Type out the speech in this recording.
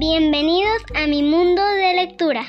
Bienvenidos a mi mundo de lectura.